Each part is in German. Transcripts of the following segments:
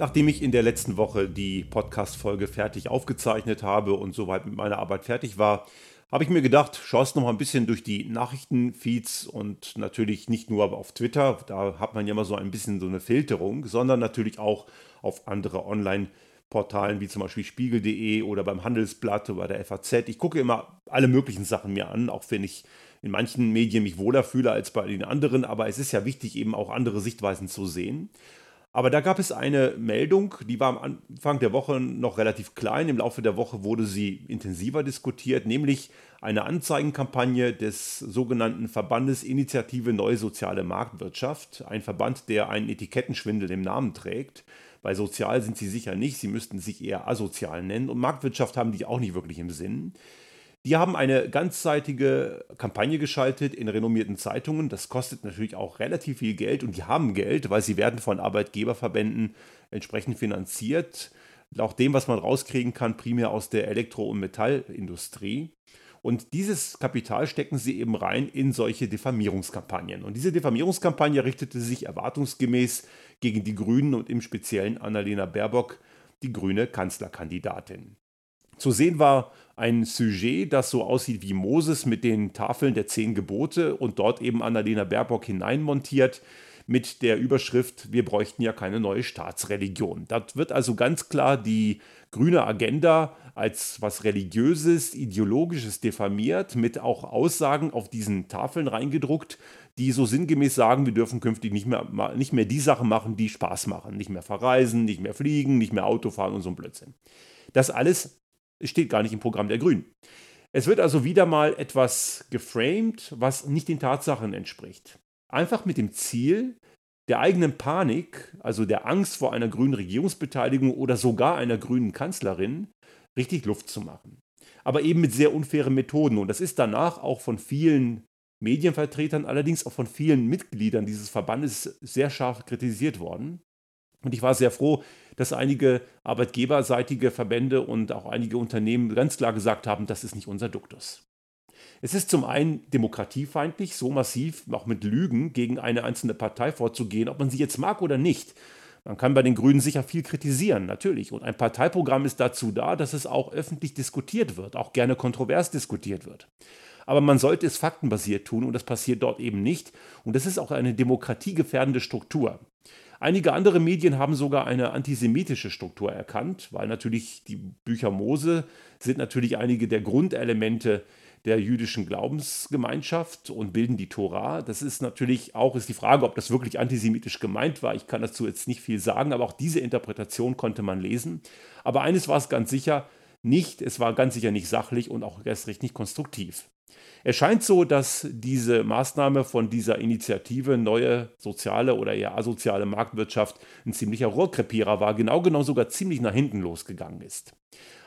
Nachdem ich in der letzten Woche die Podcast-Folge fertig aufgezeichnet habe und soweit mit meiner Arbeit fertig war, habe ich mir gedacht, schaust noch mal ein bisschen durch die Nachrichtenfeeds und natürlich nicht nur auf Twitter, da hat man ja immer so ein bisschen so eine Filterung, sondern natürlich auch auf andere Online-Portalen wie zum Beispiel spiegel.de oder beim Handelsblatt oder bei der FAZ. Ich gucke immer alle möglichen Sachen mir an, auch wenn ich in manchen Medien mich wohler fühle als bei den anderen, aber es ist ja wichtig, eben auch andere Sichtweisen zu sehen. Aber da gab es eine Meldung, die war am Anfang der Woche noch relativ klein. Im Laufe der Woche wurde sie intensiver diskutiert, nämlich eine Anzeigenkampagne des sogenannten Verbandes Initiative Neue Soziale Marktwirtschaft. Ein Verband, der einen Etikettenschwindel im Namen trägt. Bei sozial sind sie sicher nicht, sie müssten sich eher asozial nennen. Und Marktwirtschaft haben die auch nicht wirklich im Sinn. Die haben eine ganzseitige Kampagne geschaltet in renommierten Zeitungen. Das kostet natürlich auch relativ viel Geld und die haben Geld, weil sie werden von Arbeitgeberverbänden entsprechend finanziert. Auch dem, was man rauskriegen kann, primär aus der Elektro- und Metallindustrie. Und dieses Kapital stecken sie eben rein in solche Diffamierungskampagnen. Und diese Diffamierungskampagne richtete sich erwartungsgemäß gegen die Grünen und im Speziellen Annalena Baerbock, die grüne Kanzlerkandidatin. Zu sehen war ein Sujet, das so aussieht wie Moses mit den Tafeln der zehn Gebote und dort eben Annalena Baerbock hineinmontiert mit der Überschrift, wir bräuchten ja keine neue Staatsreligion. Da wird also ganz klar die grüne Agenda als was religiöses, ideologisches diffamiert, mit auch Aussagen auf diesen Tafeln reingedruckt, die so sinngemäß sagen, wir dürfen künftig nicht mehr, nicht mehr die Sachen machen, die Spaß machen. Nicht mehr verreisen, nicht mehr fliegen, nicht mehr Auto fahren und so ein Blödsinn. Das alles es steht gar nicht im Programm der Grünen. Es wird also wieder mal etwas geframed, was nicht den Tatsachen entspricht. Einfach mit dem Ziel, der eigenen Panik, also der Angst vor einer grünen Regierungsbeteiligung oder sogar einer grünen Kanzlerin, richtig Luft zu machen. Aber eben mit sehr unfairen Methoden. Und das ist danach auch von vielen Medienvertretern, allerdings auch von vielen Mitgliedern dieses Verbandes sehr scharf kritisiert worden. Und ich war sehr froh, dass einige arbeitgeberseitige Verbände und auch einige Unternehmen ganz klar gesagt haben, das ist nicht unser Duktus. Es ist zum einen demokratiefeindlich, so massiv auch mit Lügen gegen eine einzelne Partei vorzugehen, ob man sie jetzt mag oder nicht. Man kann bei den Grünen sicher viel kritisieren, natürlich. Und ein Parteiprogramm ist dazu da, dass es auch öffentlich diskutiert wird, auch gerne kontrovers diskutiert wird. Aber man sollte es faktenbasiert tun und das passiert dort eben nicht. Und das ist auch eine demokratiegefährdende Struktur. Einige andere Medien haben sogar eine antisemitische Struktur erkannt, weil natürlich die Bücher Mose sind natürlich einige der Grundelemente der jüdischen Glaubensgemeinschaft und bilden die Tora. Das ist natürlich auch ist die Frage, ob das wirklich antisemitisch gemeint war. Ich kann dazu jetzt nicht viel sagen, aber auch diese Interpretation konnte man lesen. Aber eines war es ganz sicher nicht, es war ganz sicher nicht sachlich und auch erst recht nicht konstruktiv. Es scheint so, dass diese Maßnahme von dieser Initiative Neue Soziale oder eher asoziale Marktwirtschaft ein ziemlicher Rohrkrepierer war, genau genau sogar ziemlich nach hinten losgegangen ist.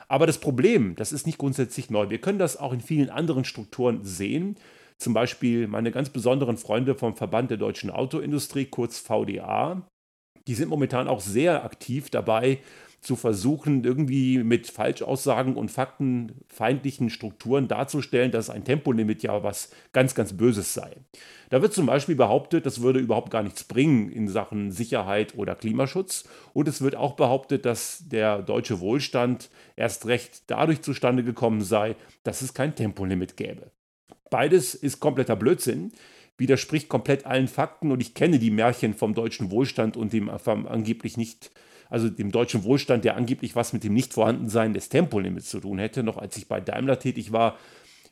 Aber das Problem, das ist nicht grundsätzlich neu. Wir können das auch in vielen anderen Strukturen sehen. Zum Beispiel meine ganz besonderen Freunde vom Verband der deutschen Autoindustrie, kurz VDA, die sind momentan auch sehr aktiv dabei, zu versuchen, irgendwie mit Falschaussagen und faktenfeindlichen Strukturen darzustellen, dass ein Tempolimit ja was ganz, ganz Böses sei. Da wird zum Beispiel behauptet, das würde überhaupt gar nichts bringen in Sachen Sicherheit oder Klimaschutz. Und es wird auch behauptet, dass der deutsche Wohlstand erst recht dadurch zustande gekommen sei, dass es kein Tempolimit gäbe. Beides ist kompletter Blödsinn widerspricht komplett allen Fakten und ich kenne die Märchen vom deutschen Wohlstand und dem angeblich nicht also dem deutschen Wohlstand, der angeblich was mit dem Nichtvorhandensein des Tempolimits zu tun hätte. Noch als ich bei Daimler tätig war,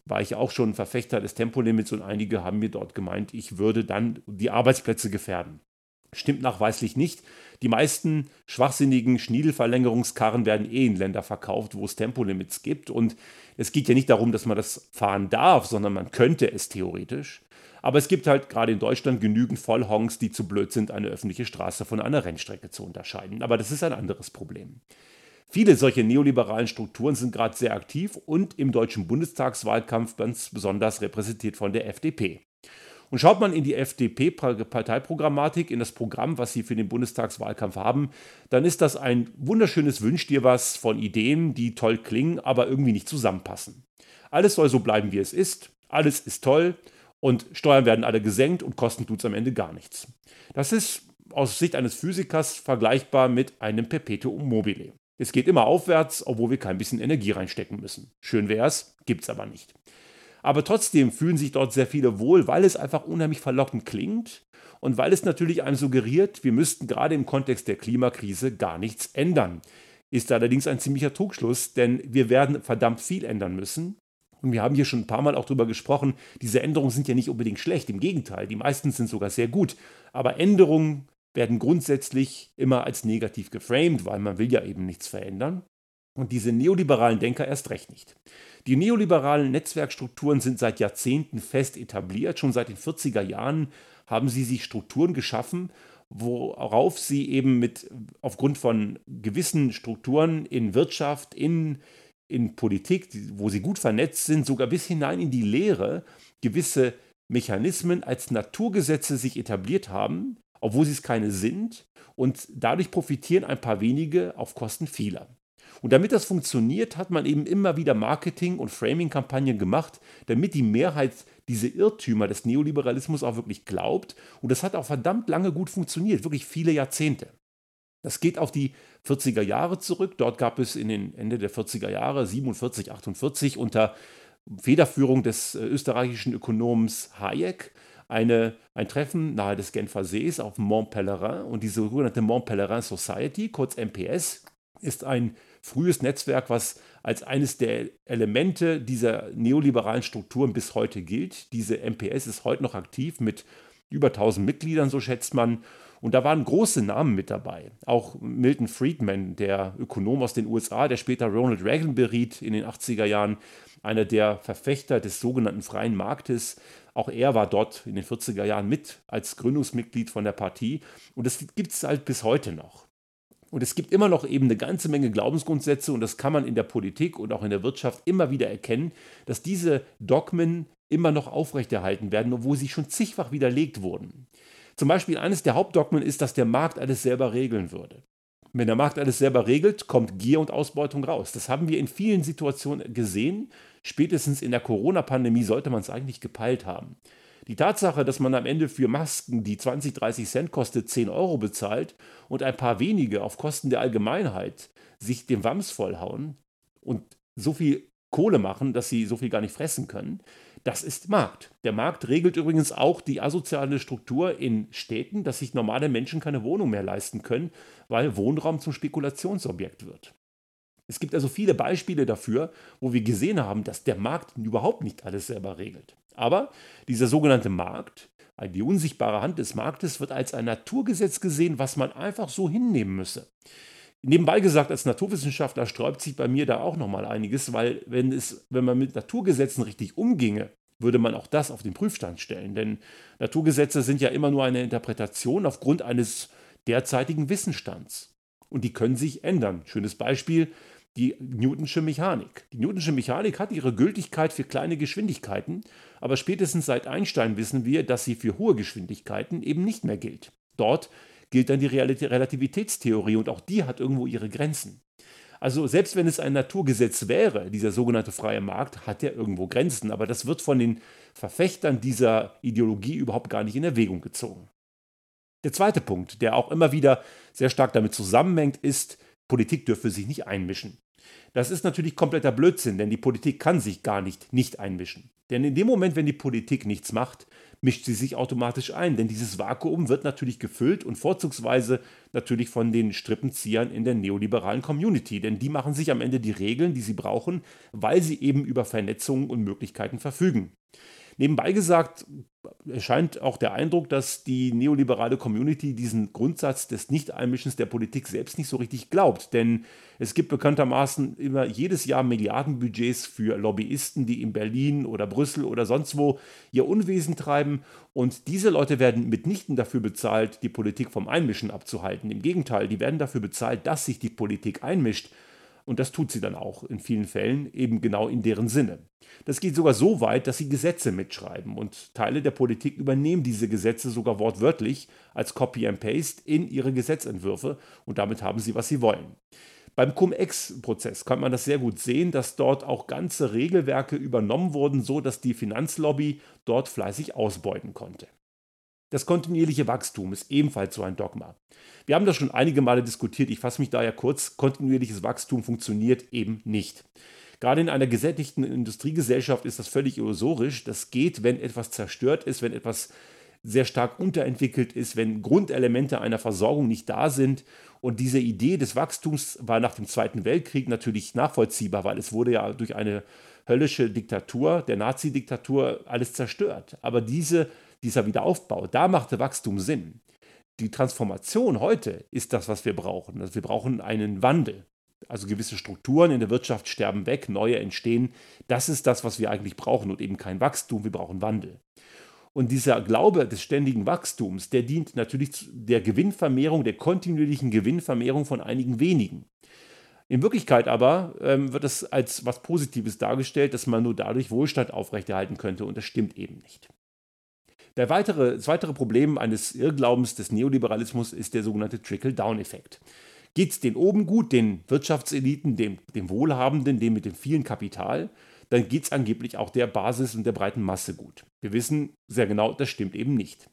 war ich auch schon Verfechter des Tempolimits und einige haben mir dort gemeint, ich würde dann die Arbeitsplätze gefährden. Stimmt nachweislich nicht. Die meisten schwachsinnigen Schniedelverlängerungskarren werden eh in Länder verkauft, wo es Tempolimits gibt. Und es geht ja nicht darum, dass man das fahren darf, sondern man könnte es theoretisch. Aber es gibt halt gerade in Deutschland genügend Vollhongs, die zu blöd sind, eine öffentliche Straße von einer Rennstrecke zu unterscheiden. Aber das ist ein anderes Problem. Viele solche neoliberalen Strukturen sind gerade sehr aktiv und im deutschen Bundestagswahlkampf ganz besonders repräsentiert von der FDP. Und schaut man in die FDP-Parteiprogrammatik, in das Programm, was sie für den Bundestagswahlkampf haben, dann ist das ein wunderschönes Wünsch dir was von Ideen, die toll klingen, aber irgendwie nicht zusammenpassen. Alles soll so bleiben, wie es ist. Alles ist toll und Steuern werden alle gesenkt und kosten tut es am Ende gar nichts. Das ist aus Sicht eines Physikers vergleichbar mit einem Perpetuum mobile. Es geht immer aufwärts, obwohl wir kein bisschen Energie reinstecken müssen. Schön wär's, gibt's aber nicht. Aber trotzdem fühlen sich dort sehr viele wohl, weil es einfach unheimlich verlockend klingt und weil es natürlich einem suggeriert, wir müssten gerade im Kontext der Klimakrise gar nichts ändern. Ist allerdings ein ziemlicher Trugschluss, denn wir werden verdammt viel ändern müssen. Und wir haben hier schon ein paar Mal auch darüber gesprochen, diese Änderungen sind ja nicht unbedingt schlecht, im Gegenteil, die meisten sind sogar sehr gut. Aber Änderungen werden grundsätzlich immer als negativ geframed, weil man will ja eben nichts verändern. Und diese neoliberalen Denker erst recht nicht. Die neoliberalen Netzwerkstrukturen sind seit Jahrzehnten fest etabliert. Schon seit den 40er Jahren haben sie sich Strukturen geschaffen, worauf sie eben mit aufgrund von gewissen Strukturen in Wirtschaft, in, in Politik, wo sie gut vernetzt sind, sogar bis hinein in die Lehre gewisse Mechanismen als Naturgesetze sich etabliert haben, obwohl sie es keine sind. Und dadurch profitieren ein paar wenige auf Kosten vieler. Und damit das funktioniert, hat man eben immer wieder Marketing- und Framing-Kampagnen gemacht, damit die Mehrheit diese Irrtümer des Neoliberalismus auch wirklich glaubt. Und das hat auch verdammt lange gut funktioniert, wirklich viele Jahrzehnte. Das geht auf die 40er Jahre zurück. Dort gab es in den Ende der 40er Jahre, 47, 48, unter Federführung des äh, österreichischen Ökonoms Hayek eine, ein Treffen nahe des Genfer Sees auf Mont Pelerin und diese sogenannte Mont Pelerin Society, kurz MPS, ist ein frühes Netzwerk, was als eines der Elemente dieser neoliberalen Strukturen bis heute gilt. Diese MPS ist heute noch aktiv mit über 1000 Mitgliedern, so schätzt man. Und da waren große Namen mit dabei. Auch Milton Friedman, der Ökonom aus den USA, der später Ronald Reagan beriet in den 80er Jahren, einer der Verfechter des sogenannten freien Marktes. Auch er war dort in den 40er Jahren mit als Gründungsmitglied von der Partie. Und das gibt es halt bis heute noch. Und es gibt immer noch eben eine ganze Menge Glaubensgrundsätze und das kann man in der Politik und auch in der Wirtschaft immer wieder erkennen, dass diese Dogmen immer noch aufrechterhalten werden, obwohl sie schon zigfach widerlegt wurden. Zum Beispiel eines der Hauptdogmen ist, dass der Markt alles selber regeln würde. Wenn der Markt alles selber regelt, kommt Gier und Ausbeutung raus. Das haben wir in vielen Situationen gesehen. Spätestens in der Corona-Pandemie sollte man es eigentlich gepeilt haben. Die Tatsache, dass man am Ende für Masken, die 20, 30 Cent kostet, 10 Euro bezahlt und ein paar wenige auf Kosten der Allgemeinheit sich den Wams vollhauen und so viel Kohle machen, dass sie so viel gar nicht fressen können, das ist Markt. Der Markt regelt übrigens auch die asoziale Struktur in Städten, dass sich normale Menschen keine Wohnung mehr leisten können, weil Wohnraum zum Spekulationsobjekt wird. Es gibt also viele Beispiele dafür, wo wir gesehen haben, dass der Markt überhaupt nicht alles selber regelt. Aber dieser sogenannte Markt, die unsichtbare Hand des Marktes, wird als ein Naturgesetz gesehen, was man einfach so hinnehmen müsse. Nebenbei gesagt, als Naturwissenschaftler sträubt sich bei mir da auch nochmal einiges, weil wenn, es, wenn man mit Naturgesetzen richtig umginge, würde man auch das auf den Prüfstand stellen. Denn Naturgesetze sind ja immer nur eine Interpretation aufgrund eines derzeitigen Wissensstands. Und die können sich ändern. Schönes Beispiel, die Newtonsche Mechanik. Die Newtonsche Mechanik hat ihre Gültigkeit für kleine Geschwindigkeiten, aber spätestens seit Einstein wissen wir, dass sie für hohe Geschwindigkeiten eben nicht mehr gilt. Dort gilt dann die Relativitätstheorie und auch die hat irgendwo ihre Grenzen. Also selbst wenn es ein Naturgesetz wäre, dieser sogenannte freie Markt, hat er irgendwo Grenzen, aber das wird von den Verfechtern dieser Ideologie überhaupt gar nicht in Erwägung gezogen. Der zweite Punkt, der auch immer wieder sehr stark damit zusammenhängt, ist, Politik dürfe sich nicht einmischen. Das ist natürlich kompletter Blödsinn, denn die Politik kann sich gar nicht nicht einmischen. Denn in dem Moment, wenn die Politik nichts macht, mischt sie sich automatisch ein, denn dieses Vakuum wird natürlich gefüllt und vorzugsweise natürlich von den Strippenziehern in der neoliberalen Community, denn die machen sich am Ende die Regeln, die sie brauchen, weil sie eben über Vernetzungen und Möglichkeiten verfügen. Nebenbei gesagt, erscheint auch der Eindruck, dass die neoliberale Community diesen Grundsatz des Nicht-Einmischens der Politik selbst nicht so richtig glaubt. Denn es gibt bekanntermaßen immer jedes Jahr Milliardenbudgets für Lobbyisten, die in Berlin oder Brüssel oder sonst wo ihr Unwesen treiben. Und diese Leute werden mitnichten dafür bezahlt, die Politik vom Einmischen abzuhalten. Im Gegenteil, die werden dafür bezahlt, dass sich die Politik einmischt. Und das tut sie dann auch in vielen Fällen, eben genau in deren Sinne. Das geht sogar so weit, dass sie Gesetze mitschreiben und Teile der Politik übernehmen diese Gesetze sogar wortwörtlich als Copy and Paste in ihre Gesetzentwürfe und damit haben sie, was sie wollen. Beim Cum-Ex-Prozess kann man das sehr gut sehen, dass dort auch ganze Regelwerke übernommen wurden, so dass die Finanzlobby dort fleißig ausbeuten konnte. Das kontinuierliche Wachstum ist ebenfalls so ein Dogma. Wir haben das schon einige Male diskutiert, ich fasse mich daher kurz, kontinuierliches Wachstum funktioniert eben nicht. Gerade in einer gesättigten Industriegesellschaft ist das völlig illusorisch. Das geht, wenn etwas zerstört ist, wenn etwas sehr stark unterentwickelt ist, wenn Grundelemente einer Versorgung nicht da sind. Und diese Idee des Wachstums war nach dem Zweiten Weltkrieg natürlich nachvollziehbar, weil es wurde ja durch eine höllische Diktatur, der Nazi-Diktatur, alles zerstört. Aber diese, dieser Wiederaufbau, da machte Wachstum Sinn. Die Transformation heute ist das, was wir brauchen. Also wir brauchen einen Wandel. Also gewisse Strukturen in der Wirtschaft sterben weg, neue entstehen. Das ist das, was wir eigentlich brauchen und eben kein Wachstum, wir brauchen Wandel. Und dieser Glaube des ständigen Wachstums, der dient natürlich der Gewinnvermehrung, der kontinuierlichen Gewinnvermehrung von einigen wenigen. In Wirklichkeit aber ähm, wird es als was Positives dargestellt, dass man nur dadurch Wohlstand aufrechterhalten könnte und das stimmt eben nicht. Der weitere, das weitere Problem eines Irrglaubens des Neoliberalismus ist der sogenannte Trickle-Down-Effekt. Geht es den oben gut, den Wirtschaftseliten, dem, dem Wohlhabenden, dem mit dem vielen Kapital, dann geht es angeblich auch der Basis und der breiten Masse gut. Wir wissen sehr genau, das stimmt eben nicht.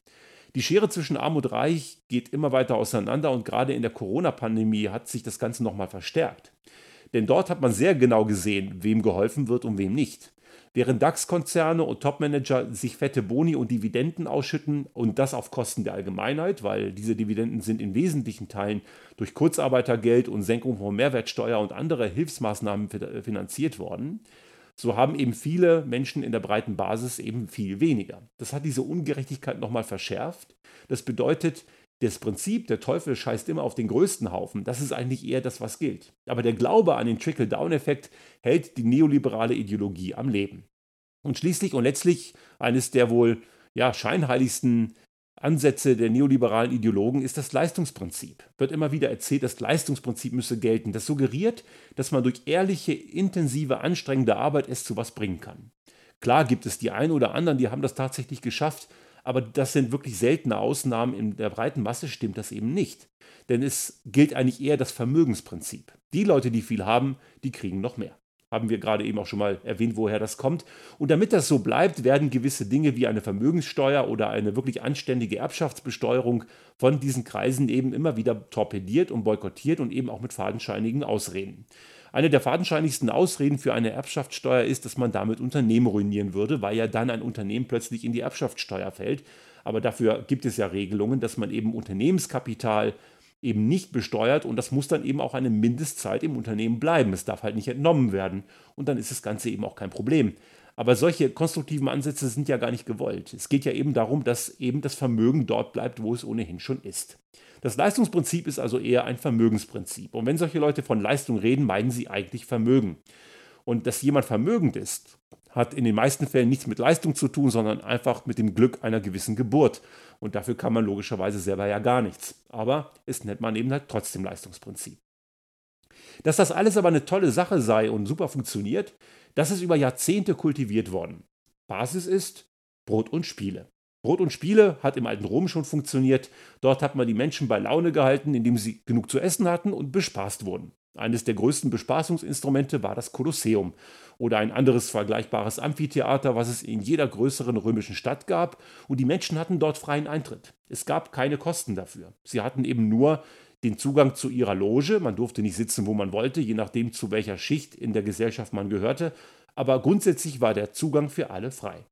Die Schere zwischen Arm und Reich geht immer weiter auseinander und gerade in der Corona-Pandemie hat sich das Ganze nochmal verstärkt. Denn dort hat man sehr genau gesehen, wem geholfen wird und wem nicht. Während DAX-Konzerne und Topmanager sich fette Boni und Dividenden ausschütten und das auf Kosten der Allgemeinheit, weil diese Dividenden sind in wesentlichen Teilen durch Kurzarbeitergeld und Senkung von Mehrwertsteuer und andere Hilfsmaßnahmen finanziert worden, so haben eben viele Menschen in der breiten Basis eben viel weniger. Das hat diese Ungerechtigkeit nochmal verschärft. Das bedeutet, das Prinzip, der Teufel scheißt immer auf den größten Haufen, das ist eigentlich eher das, was gilt. Aber der Glaube an den Trickle-Down-Effekt hält die neoliberale Ideologie am Leben. Und schließlich und letztlich eines der wohl ja, scheinheiligsten Ansätze der neoliberalen Ideologen ist das Leistungsprinzip. Wird immer wieder erzählt, das Leistungsprinzip müsse gelten. Das suggeriert, dass man durch ehrliche, intensive, anstrengende Arbeit es zu was bringen kann. Klar gibt es die einen oder anderen, die haben das tatsächlich geschafft, aber das sind wirklich seltene Ausnahmen. In der breiten Masse stimmt das eben nicht. Denn es gilt eigentlich eher das Vermögensprinzip. Die Leute, die viel haben, die kriegen noch mehr haben wir gerade eben auch schon mal erwähnt, woher das kommt. Und damit das so bleibt, werden gewisse Dinge wie eine Vermögenssteuer oder eine wirklich anständige Erbschaftsbesteuerung von diesen Kreisen eben immer wieder torpediert und boykottiert und eben auch mit fadenscheinigen Ausreden. Eine der fadenscheinigsten Ausreden für eine Erbschaftssteuer ist, dass man damit Unternehmen ruinieren würde, weil ja dann ein Unternehmen plötzlich in die Erbschaftssteuer fällt. Aber dafür gibt es ja Regelungen, dass man eben Unternehmenskapital eben nicht besteuert und das muss dann eben auch eine Mindestzeit im Unternehmen bleiben. Es darf halt nicht entnommen werden und dann ist das Ganze eben auch kein Problem. Aber solche konstruktiven Ansätze sind ja gar nicht gewollt. Es geht ja eben darum, dass eben das Vermögen dort bleibt, wo es ohnehin schon ist. Das Leistungsprinzip ist also eher ein Vermögensprinzip. Und wenn solche Leute von Leistung reden, meinen sie eigentlich Vermögen. Und dass jemand vermögend ist, hat in den meisten Fällen nichts mit Leistung zu tun, sondern einfach mit dem Glück einer gewissen Geburt. Und dafür kann man logischerweise selber ja gar nichts. Aber es nennt man eben halt trotzdem Leistungsprinzip. Dass das alles aber eine tolle Sache sei und super funktioniert, das ist über Jahrzehnte kultiviert worden. Basis ist Brot und Spiele. Brot und Spiele hat im alten Rom schon funktioniert. Dort hat man die Menschen bei Laune gehalten, indem sie genug zu essen hatten und bespaßt wurden. Eines der größten Bespaßungsinstrumente war das Kolosseum oder ein anderes vergleichbares Amphitheater, was es in jeder größeren römischen Stadt gab, und die Menschen hatten dort freien Eintritt. Es gab keine Kosten dafür. Sie hatten eben nur den Zugang zu ihrer Loge, man durfte nicht sitzen, wo man wollte, je nachdem, zu welcher Schicht in der Gesellschaft man gehörte, aber grundsätzlich war der Zugang für alle frei.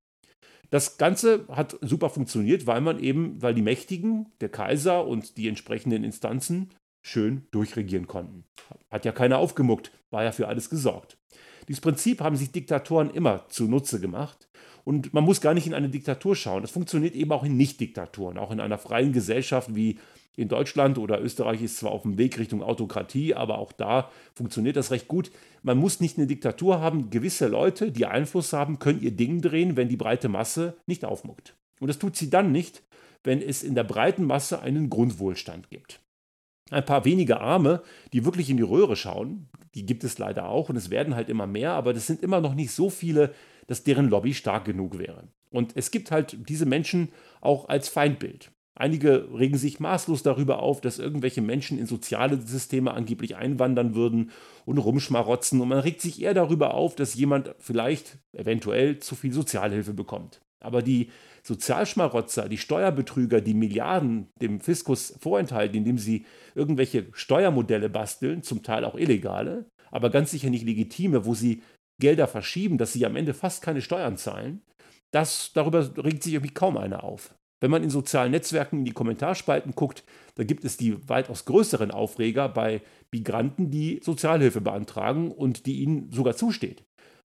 Das Ganze hat super funktioniert, weil man eben, weil die Mächtigen, der Kaiser und die entsprechenden Instanzen schön durchregieren konnten. Hat ja keiner aufgemuckt, war ja für alles gesorgt. Dieses Prinzip haben sich Diktatoren immer zunutze gemacht. Und man muss gar nicht in eine Diktatur schauen. Das funktioniert eben auch in Nicht-Diktaturen. Auch in einer freien Gesellschaft wie in Deutschland oder Österreich ist zwar auf dem Weg Richtung Autokratie, aber auch da funktioniert das recht gut. Man muss nicht eine Diktatur haben. Gewisse Leute, die Einfluss haben, können ihr Ding drehen, wenn die breite Masse nicht aufmuckt. Und das tut sie dann nicht, wenn es in der breiten Masse einen Grundwohlstand gibt ein paar wenige Arme, die wirklich in die Röhre schauen. Die gibt es leider auch und es werden halt immer mehr, aber das sind immer noch nicht so viele, dass deren Lobby stark genug wäre. Und es gibt halt diese Menschen auch als Feindbild. Einige regen sich maßlos darüber auf, dass irgendwelche Menschen in soziale Systeme angeblich einwandern würden und rumschmarotzen. Und man regt sich eher darüber auf, dass jemand vielleicht eventuell zu viel Sozialhilfe bekommt. Aber die Sozialschmarotzer, die Steuerbetrüger, die Milliarden dem Fiskus vorenthalten, indem sie irgendwelche Steuermodelle basteln, zum Teil auch illegale, aber ganz sicher nicht legitime, wo sie Gelder verschieben, dass sie am Ende fast keine Steuern zahlen, das, darüber regt sich irgendwie kaum einer auf. Wenn man in sozialen Netzwerken in die Kommentarspalten guckt, da gibt es die weitaus größeren Aufreger bei Migranten, die Sozialhilfe beantragen und die ihnen sogar zusteht.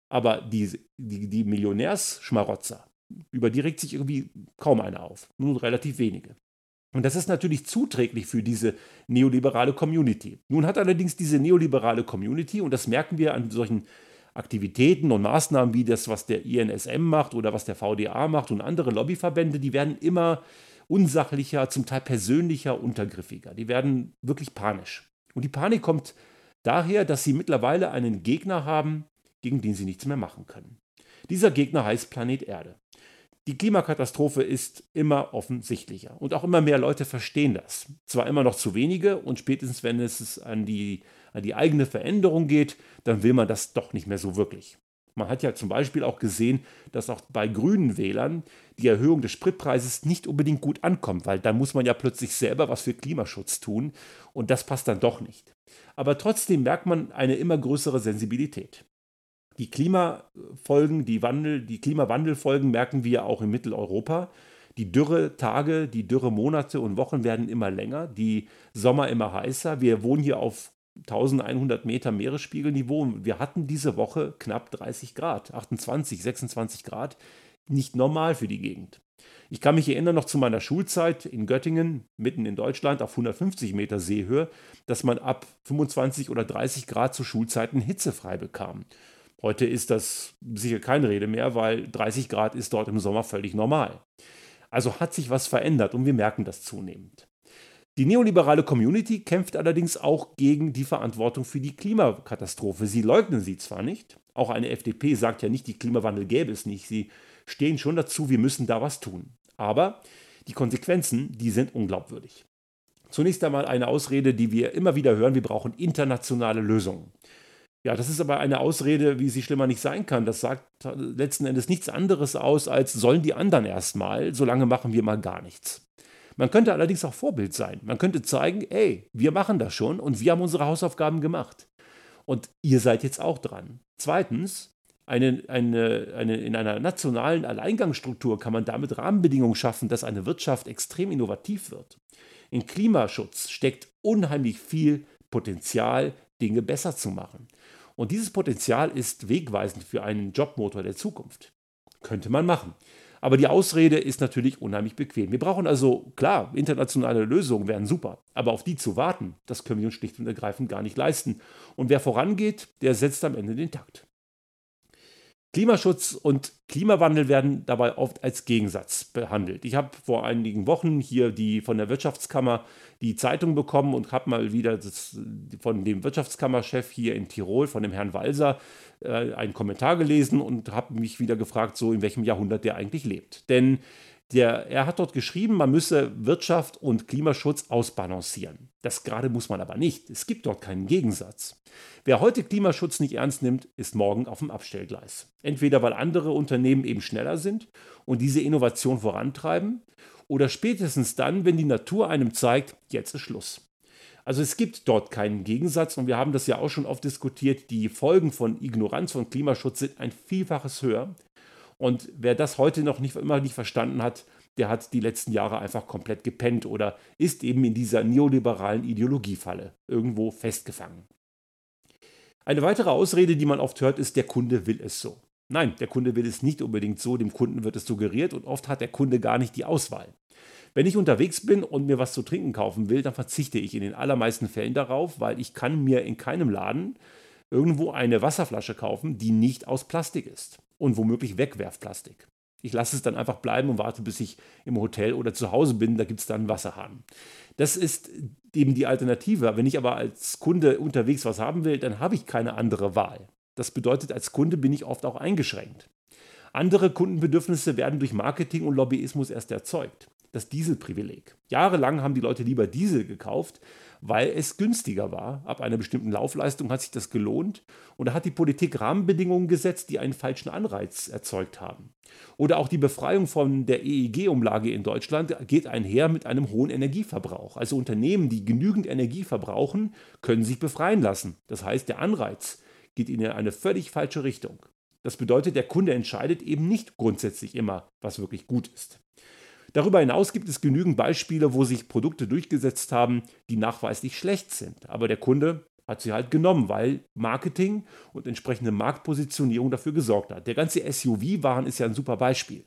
Aber die, die, die Millionärsschmarotzer, über die regt sich irgendwie kaum einer auf. Nur relativ wenige. Und das ist natürlich zuträglich für diese neoliberale Community. Nun hat allerdings diese neoliberale Community, und das merken wir an solchen Aktivitäten und Maßnahmen wie das, was der INSM macht oder was der VDA macht und andere Lobbyverbände, die werden immer unsachlicher, zum Teil persönlicher, untergriffiger. Die werden wirklich panisch. Und die Panik kommt daher, dass sie mittlerweile einen Gegner haben, gegen den sie nichts mehr machen können. Dieser Gegner heißt Planet Erde. Die Klimakatastrophe ist immer offensichtlicher und auch immer mehr Leute verstehen das. Zwar immer noch zu wenige und spätestens wenn es an die, an die eigene Veränderung geht, dann will man das doch nicht mehr so wirklich. Man hat ja zum Beispiel auch gesehen, dass auch bei grünen Wählern die Erhöhung des Spritpreises nicht unbedingt gut ankommt, weil dann muss man ja plötzlich selber was für Klimaschutz tun und das passt dann doch nicht. Aber trotzdem merkt man eine immer größere Sensibilität. Die Klimafolgen, die, Wandel, die Klimawandelfolgen merken wir auch in Mitteleuropa. Die Dürre-Tage, die Dürre-Monate und Wochen werden immer länger, die Sommer immer heißer. Wir wohnen hier auf 1100 Meter Meeresspiegelniveau. Wir hatten diese Woche knapp 30 Grad, 28, 26 Grad. Nicht normal für die Gegend. Ich kann mich erinnern noch zu meiner Schulzeit in Göttingen, mitten in Deutschland, auf 150 Meter Seehöhe, dass man ab 25 oder 30 Grad zu Schulzeiten hitzefrei bekam. Heute ist das sicher keine Rede mehr, weil 30 Grad ist dort im Sommer völlig normal. Also hat sich was verändert und wir merken das zunehmend. Die neoliberale Community kämpft allerdings auch gegen die Verantwortung für die Klimakatastrophe. Sie leugnen sie zwar nicht, auch eine FDP sagt ja nicht, die Klimawandel gäbe es nicht. Sie stehen schon dazu, wir müssen da was tun. Aber die Konsequenzen, die sind unglaubwürdig. Zunächst einmal eine Ausrede, die wir immer wieder hören, wir brauchen internationale Lösungen. Ja, das ist aber eine Ausrede, wie sie schlimmer nicht sein kann. Das sagt letzten Endes nichts anderes aus, als sollen die anderen erstmal, solange machen wir mal gar nichts. Man könnte allerdings auch Vorbild sein. Man könnte zeigen, ey, wir machen das schon und wir haben unsere Hausaufgaben gemacht. Und ihr seid jetzt auch dran. Zweitens, eine, eine, eine, in einer nationalen Alleingangsstruktur kann man damit Rahmenbedingungen schaffen, dass eine Wirtschaft extrem innovativ wird. In Klimaschutz steckt unheimlich viel Potenzial, Dinge besser zu machen. Und dieses Potenzial ist wegweisend für einen Jobmotor der Zukunft. Könnte man machen. Aber die Ausrede ist natürlich unheimlich bequem. Wir brauchen also, klar, internationale Lösungen wären super, aber auf die zu warten, das können wir uns schlicht und ergreifend gar nicht leisten. Und wer vorangeht, der setzt am Ende den Takt. Klimaschutz und Klimawandel werden dabei oft als Gegensatz behandelt. Ich habe vor einigen Wochen hier die von der Wirtschaftskammer die Zeitung bekommen und habe mal wieder das, von dem Wirtschaftskammerchef hier in Tirol, von dem Herrn Walser, äh, einen Kommentar gelesen und habe mich wieder gefragt, so in welchem Jahrhundert der eigentlich lebt. Denn der, er hat dort geschrieben, man müsse Wirtschaft und Klimaschutz ausbalancieren. Das gerade muss man aber nicht. Es gibt dort keinen Gegensatz. Wer heute Klimaschutz nicht ernst nimmt, ist morgen auf dem Abstellgleis. Entweder weil andere Unternehmen eben schneller sind und diese Innovation vorantreiben, oder spätestens dann, wenn die Natur einem zeigt, jetzt ist Schluss. Also es gibt dort keinen Gegensatz und wir haben das ja auch schon oft diskutiert. Die Folgen von Ignoranz von Klimaschutz sind ein Vielfaches höher. Und wer das heute noch nicht, immer nicht verstanden hat, der hat die letzten Jahre einfach komplett gepennt oder ist eben in dieser neoliberalen Ideologiefalle irgendwo festgefangen. Eine weitere Ausrede, die man oft hört, ist, der Kunde will es so. Nein, der Kunde will es nicht unbedingt so, dem Kunden wird es suggeriert und oft hat der Kunde gar nicht die Auswahl. Wenn ich unterwegs bin und mir was zu trinken kaufen will, dann verzichte ich in den allermeisten Fällen darauf, weil ich kann mir in keinem Laden irgendwo eine Wasserflasche kaufen, die nicht aus Plastik ist und womöglich Wegwerfplastik. Ich lasse es dann einfach bleiben und warte, bis ich im Hotel oder zu Hause bin. Da gibt es dann einen Wasserhahn. Das ist eben die Alternative. Wenn ich aber als Kunde unterwegs was haben will, dann habe ich keine andere Wahl. Das bedeutet, als Kunde bin ich oft auch eingeschränkt. Andere Kundenbedürfnisse werden durch Marketing und Lobbyismus erst erzeugt. das Dieselprivileg. Jahrelang haben die Leute lieber Diesel gekauft, weil es günstiger war. Ab einer bestimmten Laufleistung hat sich das gelohnt und da hat die Politik Rahmenbedingungen gesetzt, die einen falschen Anreiz erzeugt haben. Oder auch die Befreiung von der EEG-Umlage in Deutschland geht einher mit einem hohen Energieverbrauch. Also Unternehmen, die genügend Energie verbrauchen, können sich befreien lassen. Das heißt, der Anreiz geht in eine völlig falsche Richtung. Das bedeutet, der Kunde entscheidet eben nicht grundsätzlich immer, was wirklich gut ist. Darüber hinaus gibt es genügend Beispiele, wo sich Produkte durchgesetzt haben, die nachweislich schlecht sind. Aber der Kunde hat sie halt genommen, weil Marketing und entsprechende Marktpositionierung dafür gesorgt hat. Der ganze SUV-Wahn ist ja ein super Beispiel.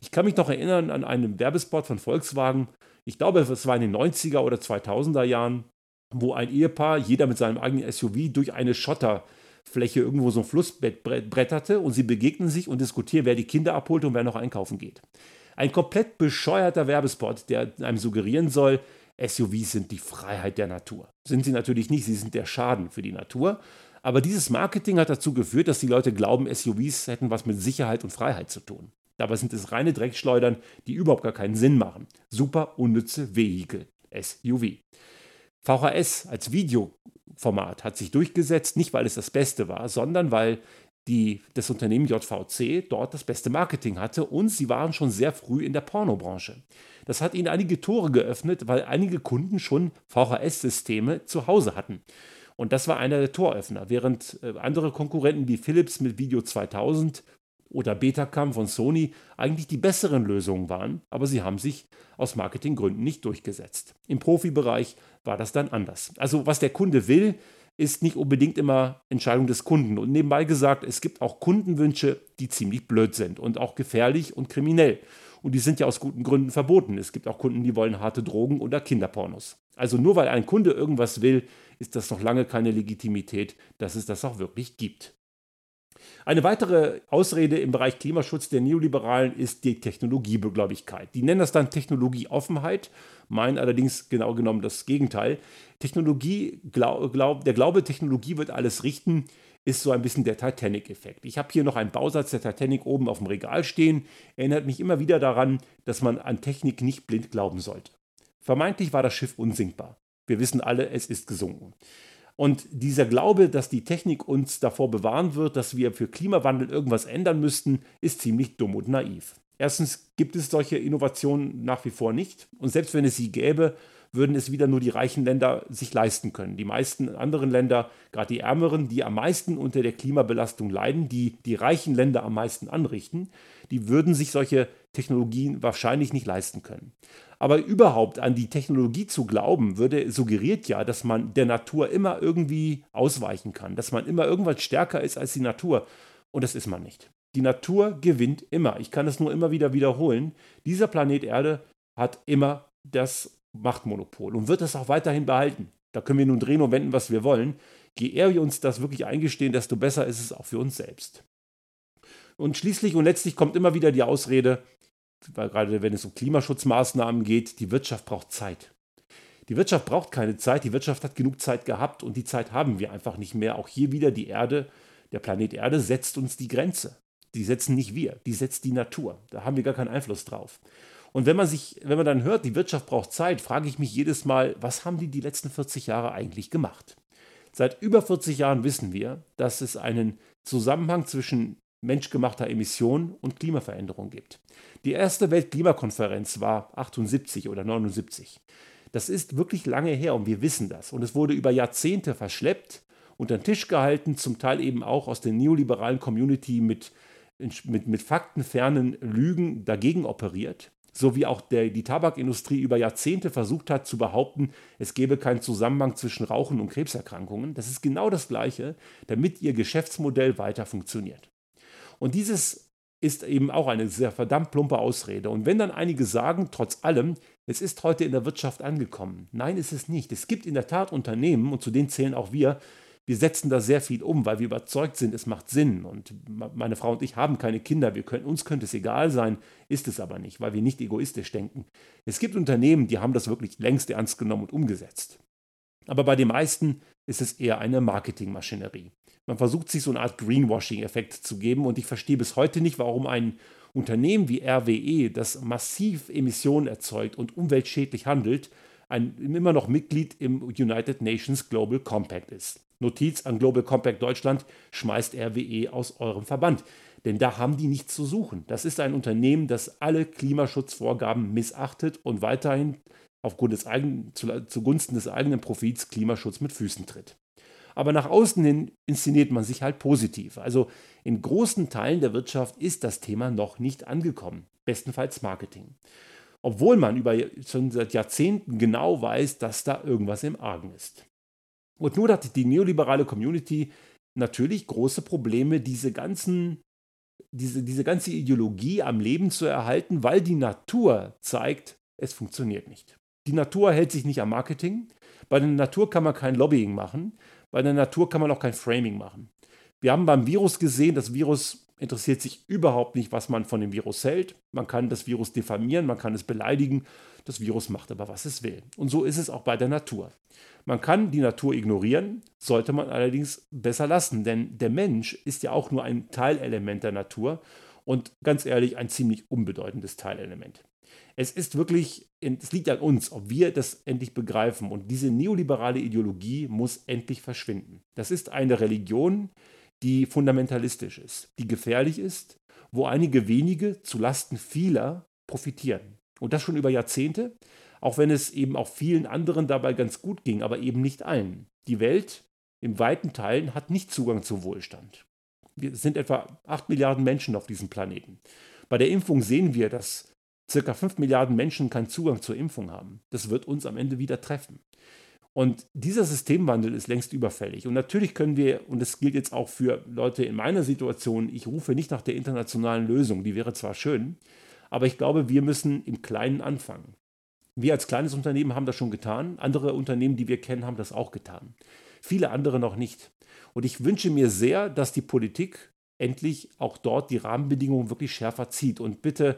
Ich kann mich noch erinnern an einen Werbespot von Volkswagen, ich glaube, es war in den 90er oder 2000er Jahren, wo ein Ehepaar, jeder mit seinem eigenen SUV, durch eine Schotterfläche irgendwo so ein Flussbett bretterte und sie begegnen sich und diskutieren, wer die Kinder abholt und wer noch einkaufen geht. Ein komplett bescheuerter Werbespot, der einem suggerieren soll, SUVs sind die Freiheit der Natur. Sind sie natürlich nicht, sie sind der Schaden für die Natur. Aber dieses Marketing hat dazu geführt, dass die Leute glauben, SUVs hätten was mit Sicherheit und Freiheit zu tun. Dabei sind es reine Dreckschleudern, die überhaupt gar keinen Sinn machen. Super unnütze Vehikel, SUV. VHS als Videoformat hat sich durchgesetzt, nicht weil es das Beste war, sondern weil die, das Unternehmen JVC dort das beste Marketing hatte und sie waren schon sehr früh in der Pornobranche. Das hat ihnen einige Tore geöffnet, weil einige Kunden schon VHS-Systeme zu Hause hatten. Und das war einer der Toröffner, während äh, andere Konkurrenten wie Philips mit Video 2000 oder Betacam von Sony eigentlich die besseren Lösungen waren, aber sie haben sich aus Marketinggründen nicht durchgesetzt. Im Profibereich war das dann anders. Also was der Kunde will, ist nicht unbedingt immer Entscheidung des Kunden. Und nebenbei gesagt, es gibt auch Kundenwünsche, die ziemlich blöd sind und auch gefährlich und kriminell. Und die sind ja aus guten Gründen verboten. Es gibt auch Kunden, die wollen harte Drogen oder Kinderpornos. Also nur weil ein Kunde irgendwas will, ist das noch lange keine Legitimität, dass es das auch wirklich gibt. Eine weitere Ausrede im Bereich Klimaschutz der Neoliberalen ist die Technologiebegläubigkeit. Die nennen das dann Technologieoffenheit, meinen allerdings genau genommen das Gegenteil. Technologie, glaub, glaub, der Glaube, Technologie wird alles richten, ist so ein bisschen der Titanic-Effekt. Ich habe hier noch einen Bausatz der Titanic oben auf dem Regal stehen. Erinnert mich immer wieder daran, dass man an Technik nicht blind glauben sollte. Vermeintlich war das Schiff unsinkbar. Wir wissen alle, es ist gesunken. Und dieser Glaube, dass die Technik uns davor bewahren wird, dass wir für Klimawandel irgendwas ändern müssten, ist ziemlich dumm und naiv. Erstens gibt es solche Innovationen nach wie vor nicht. Und selbst wenn es sie gäbe, würden es wieder nur die reichen Länder sich leisten können. Die meisten anderen Länder, gerade die ärmeren, die am meisten unter der Klimabelastung leiden, die die reichen Länder am meisten anrichten, die würden sich solche Technologien wahrscheinlich nicht leisten können. Aber überhaupt an die Technologie zu glauben, würde suggeriert ja, dass man der Natur immer irgendwie ausweichen kann, dass man immer irgendwas stärker ist als die Natur. Und das ist man nicht. Die Natur gewinnt immer. Ich kann es nur immer wieder wiederholen. Dieser Planet Erde hat immer das Machtmonopol und wird es auch weiterhin behalten. Da können wir nun drehen und wenden, was wir wollen. Je eher wir uns das wirklich eingestehen, desto besser ist es auch für uns selbst. Und schließlich und letztlich kommt immer wieder die Ausrede, gerade wenn es um Klimaschutzmaßnahmen geht, die Wirtschaft braucht Zeit. Die Wirtschaft braucht keine Zeit, die Wirtschaft hat genug Zeit gehabt und die Zeit haben wir einfach nicht mehr. Auch hier wieder die Erde, der Planet Erde setzt uns die Grenze. Die setzen nicht wir, die setzt die Natur. Da haben wir gar keinen Einfluss drauf. Und wenn man sich, wenn man dann hört, die Wirtschaft braucht Zeit, frage ich mich jedes Mal, was haben die die letzten 40 Jahre eigentlich gemacht? Seit über 40 Jahren wissen wir, dass es einen Zusammenhang zwischen menschgemachter Emission und Klimaveränderung gibt. Die erste Weltklimakonferenz war 78 oder 79. Das ist wirklich lange her und wir wissen das. Und es wurde über Jahrzehnte verschleppt, unter den Tisch gehalten, zum Teil eben auch aus der neoliberalen Community mit, mit, mit faktenfernen Lügen dagegen operiert. So wie auch der, die Tabakindustrie über Jahrzehnte versucht hat zu behaupten, es gebe keinen Zusammenhang zwischen Rauchen und Krebserkrankungen. Das ist genau das Gleiche, damit ihr Geschäftsmodell weiter funktioniert. Und dieses ist eben auch eine sehr verdammt plumpe Ausrede. Und wenn dann einige sagen, trotz allem, es ist heute in der Wirtschaft angekommen. Nein, ist es nicht. Es gibt in der Tat Unternehmen, und zu denen zählen auch wir, wir setzen da sehr viel um, weil wir überzeugt sind, es macht Sinn. Und meine Frau und ich haben keine Kinder. Wir können, uns könnte es egal sein, ist es aber nicht, weil wir nicht egoistisch denken. Es gibt Unternehmen, die haben das wirklich längst ernst genommen und umgesetzt. Aber bei den meisten ist es eher eine Marketingmaschinerie. Man versucht sich so eine Art Greenwashing-Effekt zu geben und ich verstehe bis heute nicht, warum ein Unternehmen wie RWE, das massiv Emissionen erzeugt und umweltschädlich handelt, ein, immer noch Mitglied im United Nations Global Compact ist. Notiz an Global Compact Deutschland, schmeißt RWE aus eurem Verband. Denn da haben die nichts zu suchen. Das ist ein Unternehmen, das alle Klimaschutzvorgaben missachtet und weiterhin aufgrund des eigenen, zugunsten des eigenen Profits Klimaschutz mit Füßen tritt. Aber nach außen hin inszeniert man sich halt positiv. Also in großen Teilen der Wirtschaft ist das Thema noch nicht angekommen. Bestenfalls Marketing. Obwohl man über, schon seit Jahrzehnten genau weiß, dass da irgendwas im Argen ist. Und nur hat die neoliberale Community natürlich große Probleme, diese ganzen diese, diese ganze Ideologie am Leben zu erhalten, weil die Natur zeigt, es funktioniert nicht. Die Natur hält sich nicht am Marketing. Bei der Natur kann man kein Lobbying machen. Bei der Natur kann man auch kein Framing machen. Wir haben beim Virus gesehen, das Virus interessiert sich überhaupt nicht, was man von dem Virus hält. Man kann das Virus diffamieren, man kann es beleidigen. Das Virus macht aber, was es will. Und so ist es auch bei der Natur. Man kann die Natur ignorieren, sollte man allerdings besser lassen, denn der Mensch ist ja auch nur ein Teilelement der Natur und ganz ehrlich ein ziemlich unbedeutendes Teilelement. Es ist wirklich, es liegt an uns, ob wir das endlich begreifen und diese neoliberale Ideologie muss endlich verschwinden. Das ist eine Religion, die fundamentalistisch ist, die gefährlich ist, wo einige wenige zu Lasten vieler profitieren. Und das schon über Jahrzehnte, auch wenn es eben auch vielen anderen dabei ganz gut ging, aber eben nicht allen. Die Welt in weiten Teilen hat nicht Zugang zu Wohlstand. Wir sind etwa 8 Milliarden Menschen auf diesem Planeten. Bei der Impfung sehen wir, dass circa 5 Milliarden Menschen keinen Zugang zur Impfung haben. Das wird uns am Ende wieder treffen. Und dieser Systemwandel ist längst überfällig. Und natürlich können wir, und das gilt jetzt auch für Leute in meiner Situation, ich rufe nicht nach der internationalen Lösung, die wäre zwar schön, aber ich glaube, wir müssen im Kleinen anfangen. Wir als kleines Unternehmen haben das schon getan, andere Unternehmen, die wir kennen, haben das auch getan. Viele andere noch nicht. Und ich wünsche mir sehr, dass die Politik endlich auch dort die Rahmenbedingungen wirklich schärfer zieht und bitte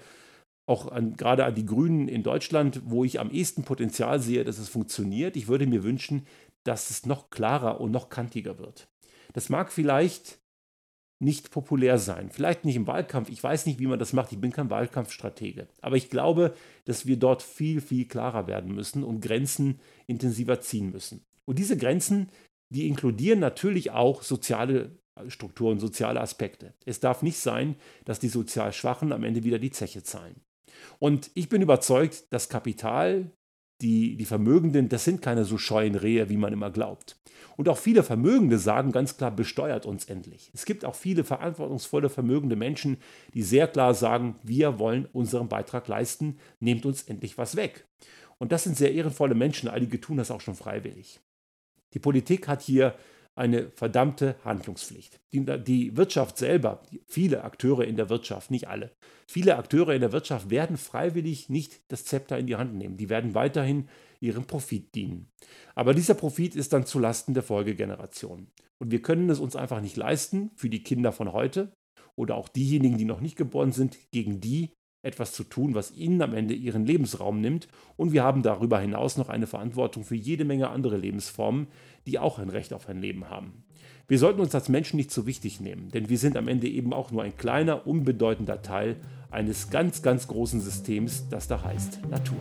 auch an, gerade an die Grünen in Deutschland, wo ich am ehesten Potenzial sehe, dass es funktioniert. Ich würde mir wünschen, dass es noch klarer und noch kantiger wird. Das mag vielleicht nicht populär sein, vielleicht nicht im Wahlkampf. Ich weiß nicht, wie man das macht. Ich bin kein Wahlkampfstratege. Aber ich glaube, dass wir dort viel, viel klarer werden müssen und Grenzen intensiver ziehen müssen. Und diese Grenzen, die inkludieren natürlich auch soziale Strukturen, soziale Aspekte. Es darf nicht sein, dass die sozial Schwachen am Ende wieder die Zeche zahlen. Und ich bin überzeugt, das Kapital, die, die Vermögenden, das sind keine so scheuen Rehe, wie man immer glaubt. Und auch viele Vermögende sagen ganz klar, besteuert uns endlich. Es gibt auch viele verantwortungsvolle, vermögende Menschen, die sehr klar sagen, wir wollen unseren Beitrag leisten, nehmt uns endlich was weg. Und das sind sehr ehrenvolle Menschen, einige tun das auch schon freiwillig. Die Politik hat hier eine verdammte Handlungspflicht. Die, die, Wirtschaft selber, viele Akteure in der Wirtschaft, nicht alle, viele Akteure in der Wirtschaft werden freiwillig nicht das Zepter in die Hand nehmen. Die werden weiterhin ihrem Profit dienen. Aber dieser Profit ist dann zulasten der Folgegeneration. Und wir können es uns einfach nicht leisten, für die Kinder von heute oder auch diejenigen, die noch nicht geboren sind, gegen die etwas zu tun, was ihnen am Ende ihren Lebensraum nimmt. Und wir haben darüber hinaus noch eine Verantwortung für jede Menge andere Lebensformen, die auch ein Recht auf ein Leben haben. Wir sollten uns als Menschen nicht zu wichtig nehmen, denn wir sind am Ende eben auch nur ein kleiner, unbedeutender Teil eines ganz, ganz großen Systems, das da heißt Natur.